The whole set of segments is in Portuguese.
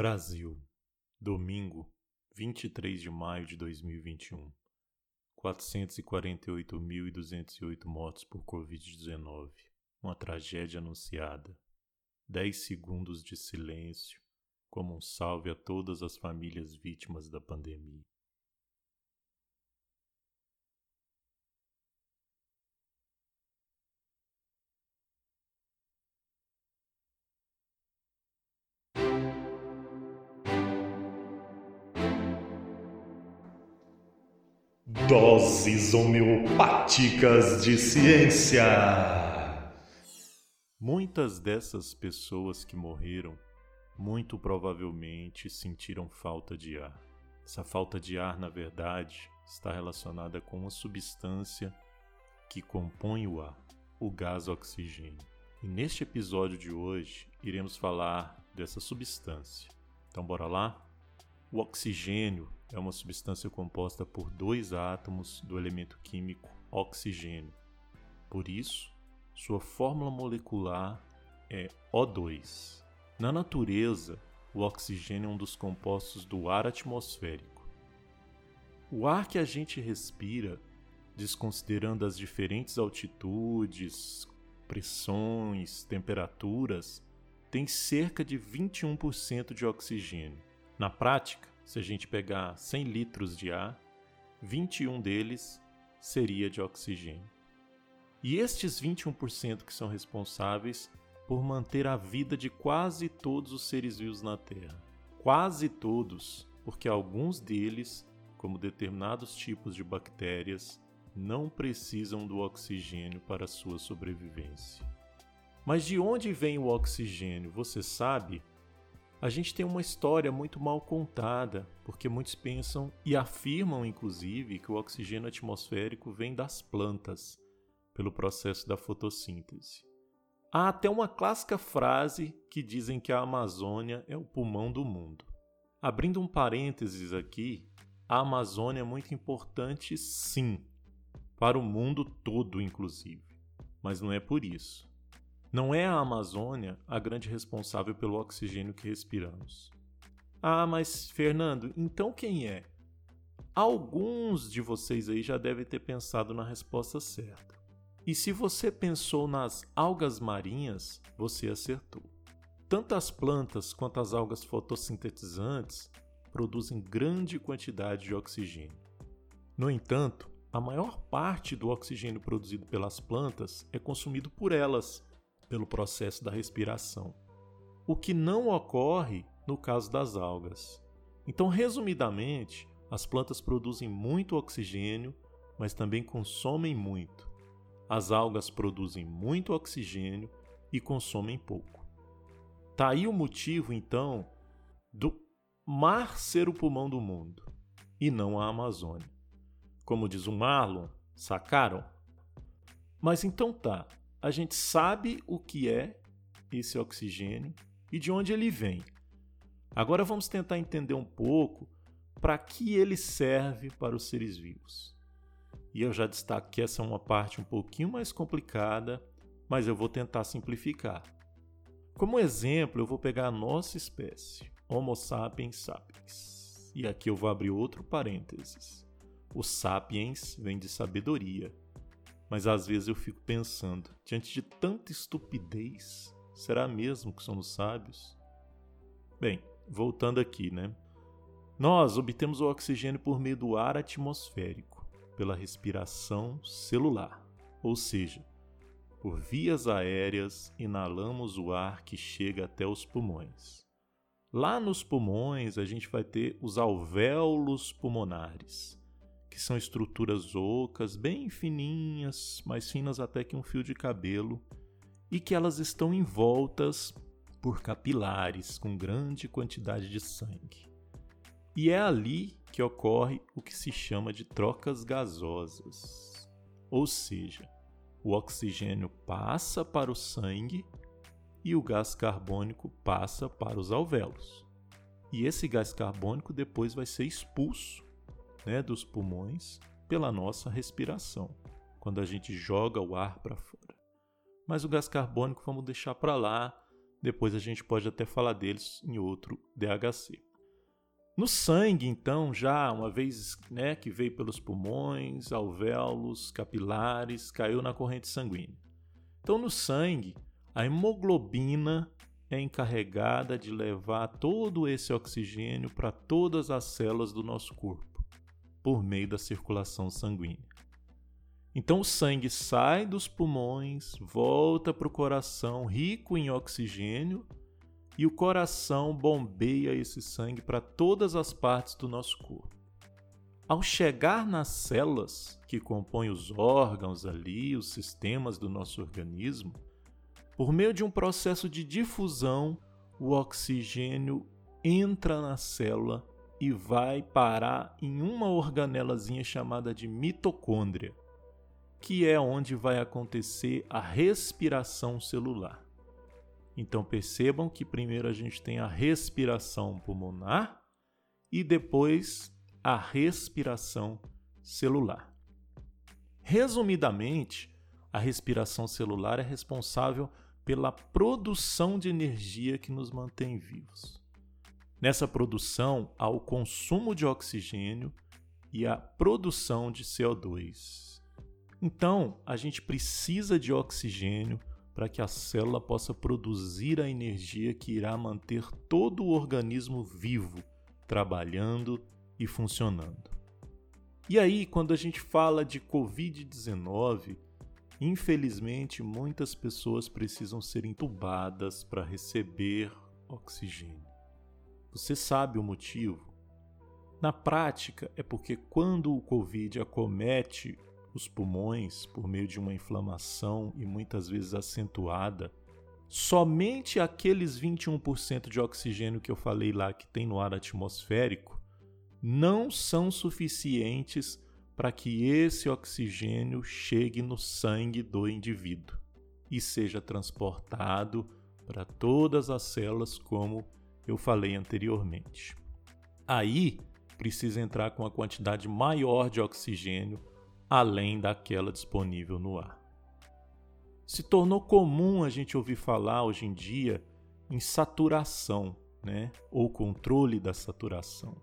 Brasil, domingo, 23 de maio de 2021. 448.208 mortos por Covid-19. Uma tragédia anunciada. 10 segundos de silêncio, como um salve a todas as famílias vítimas da pandemia. Doses homeopáticas de ciência. Muitas dessas pessoas que morreram, muito provavelmente sentiram falta de ar. Essa falta de ar, na verdade, está relacionada com uma substância que compõe o ar, o gás oxigênio. E neste episódio de hoje, iremos falar dessa substância. Então, bora lá? O oxigênio é uma substância composta por dois átomos do elemento químico oxigênio. Por isso, sua fórmula molecular é O2. Na natureza, o oxigênio é um dos compostos do ar atmosférico. O ar que a gente respira, desconsiderando as diferentes altitudes, pressões, temperaturas, tem cerca de 21% de oxigênio. Na prática, se a gente pegar 100 litros de ar, 21 deles seria de oxigênio. E estes 21% que são responsáveis por manter a vida de quase todos os seres vivos na Terra. Quase todos, porque alguns deles, como determinados tipos de bactérias, não precisam do oxigênio para sua sobrevivência. Mas de onde vem o oxigênio, você sabe? A gente tem uma história muito mal contada, porque muitos pensam e afirmam, inclusive, que o oxigênio atmosférico vem das plantas, pelo processo da fotossíntese. Há até uma clássica frase que dizem que a Amazônia é o pulmão do mundo. Abrindo um parênteses aqui, a Amazônia é muito importante, sim, para o mundo todo, inclusive, mas não é por isso. Não é a Amazônia a grande responsável pelo oxigênio que respiramos. Ah, mas Fernando, então quem é? Alguns de vocês aí já devem ter pensado na resposta certa. E se você pensou nas algas marinhas, você acertou. Tanto as plantas quanto as algas fotossintetizantes produzem grande quantidade de oxigênio. No entanto, a maior parte do oxigênio produzido pelas plantas é consumido por elas pelo processo da respiração, o que não ocorre no caso das algas. Então, resumidamente, as plantas produzem muito oxigênio, mas também consomem muito. As algas produzem muito oxigênio e consomem pouco. Tá aí o motivo, então, do mar ser o pulmão do mundo e não a Amazônia. Como diz o Marlon, sacaram? Mas então tá, a gente sabe o que é esse oxigênio e de onde ele vem. Agora vamos tentar entender um pouco para que ele serve para os seres vivos. E eu já destaco que essa é uma parte um pouquinho mais complicada, mas eu vou tentar simplificar. Como exemplo, eu vou pegar a nossa espécie, Homo sapiens sapiens. E aqui eu vou abrir outro parênteses. O sapiens vem de sabedoria mas às vezes eu fico pensando, diante de tanta estupidez, será mesmo que somos sábios? Bem, voltando aqui, né? Nós obtemos o oxigênio por meio do ar atmosférico, pela respiração celular, ou seja, por vias aéreas inalamos o ar que chega até os pulmões. Lá nos pulmões a gente vai ter os alvéolos pulmonares, que são estruturas ocas, bem fininhas, mais finas até que um fio de cabelo, e que elas estão envoltas por capilares com grande quantidade de sangue. E é ali que ocorre o que se chama de trocas gasosas. Ou seja, o oxigênio passa para o sangue e o gás carbônico passa para os alvéolos. E esse gás carbônico depois vai ser expulso né, dos pulmões pela nossa respiração, quando a gente joga o ar para fora. Mas o gás carbônico vamos deixar para lá, Depois a gente pode até falar deles em outro DHC. No sangue, então, já uma vez né, que veio pelos pulmões, alvéolos, capilares, caiu na corrente sanguínea. Então, no sangue, a hemoglobina é encarregada de levar todo esse oxigênio para todas as células do nosso corpo, por meio da circulação sanguínea. Então, o sangue sai dos pulmões, volta para o coração rico em oxigênio e o coração bombeia esse sangue para todas as partes do nosso corpo. Ao chegar nas células que compõem os órgãos ali, os sistemas do nosso organismo, por meio de um processo de difusão, o oxigênio entra na célula e vai parar em uma organelazinha chamada de mitocôndria, que é onde vai acontecer a respiração celular. Então percebam que primeiro a gente tem a respiração pulmonar e depois a respiração celular. Resumidamente, a respiração celular é responsável pela produção de energia que nos mantém vivos. Nessa produção há o consumo de oxigênio e a produção de CO2. Então, a gente precisa de oxigênio para que a célula possa produzir a energia que irá manter todo o organismo vivo, trabalhando e funcionando. E aí, quando a gente fala de Covid-19, infelizmente muitas pessoas precisam ser entubadas para receber oxigênio. Você sabe o motivo? Na prática, é porque quando o Covid acomete os pulmões por meio de uma inflamação e muitas vezes acentuada, somente aqueles 21% de oxigênio que eu falei lá que tem no ar atmosférico não são suficientes para que esse oxigênio chegue no sangue do indivíduo e seja transportado para todas as células, como eu falei anteriormente. Aí precisa entrar com uma quantidade maior de oxigênio além daquela disponível no ar. Se tornou comum a gente ouvir falar hoje em dia em saturação, né? Ou controle da saturação.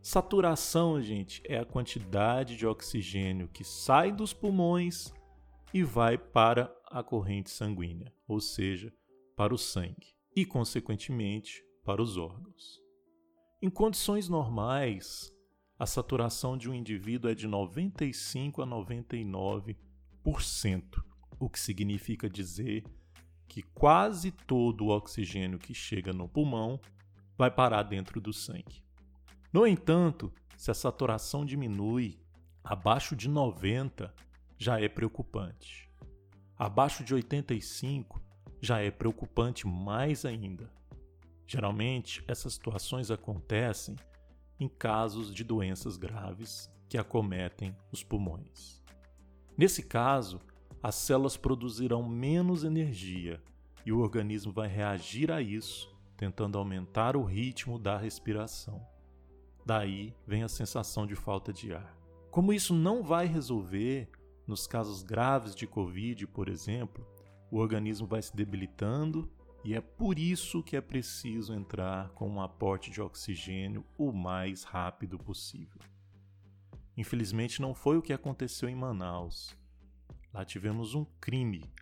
Saturação, gente, é a quantidade de oxigênio que sai dos pulmões e vai para a corrente sanguínea, ou seja, para o sangue e, consequentemente, para os órgãos. Em condições normais, a saturação de um indivíduo é de 95 a 99%, o que significa dizer que quase todo o oxigênio que chega no pulmão vai parar dentro do sangue. No entanto, se a saturação diminui abaixo de 90, já é preocupante. Abaixo de 85 já é preocupante mais ainda. Geralmente, essas situações acontecem em casos de doenças graves que acometem os pulmões. Nesse caso, as células produzirão menos energia e o organismo vai reagir a isso, tentando aumentar o ritmo da respiração. Daí vem a sensação de falta de ar. Como isso não vai resolver, nos casos graves de Covid, por exemplo, o organismo vai se debilitando e é por isso que é preciso entrar com um aporte de oxigênio o mais rápido possível. Infelizmente, não foi o que aconteceu em Manaus. Lá tivemos um crime,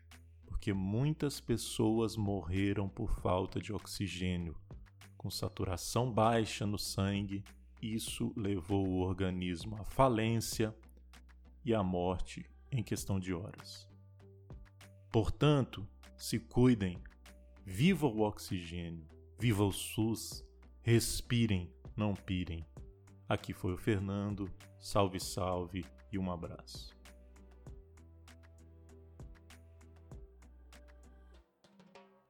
porque muitas pessoas morreram por falta de oxigênio, com saturação baixa no sangue. Isso levou o organismo à falência e à morte em questão de horas. Portanto, se cuidem Viva o oxigênio, viva o SUS, respirem, não pirem. Aqui foi o Fernando, salve, salve e um abraço.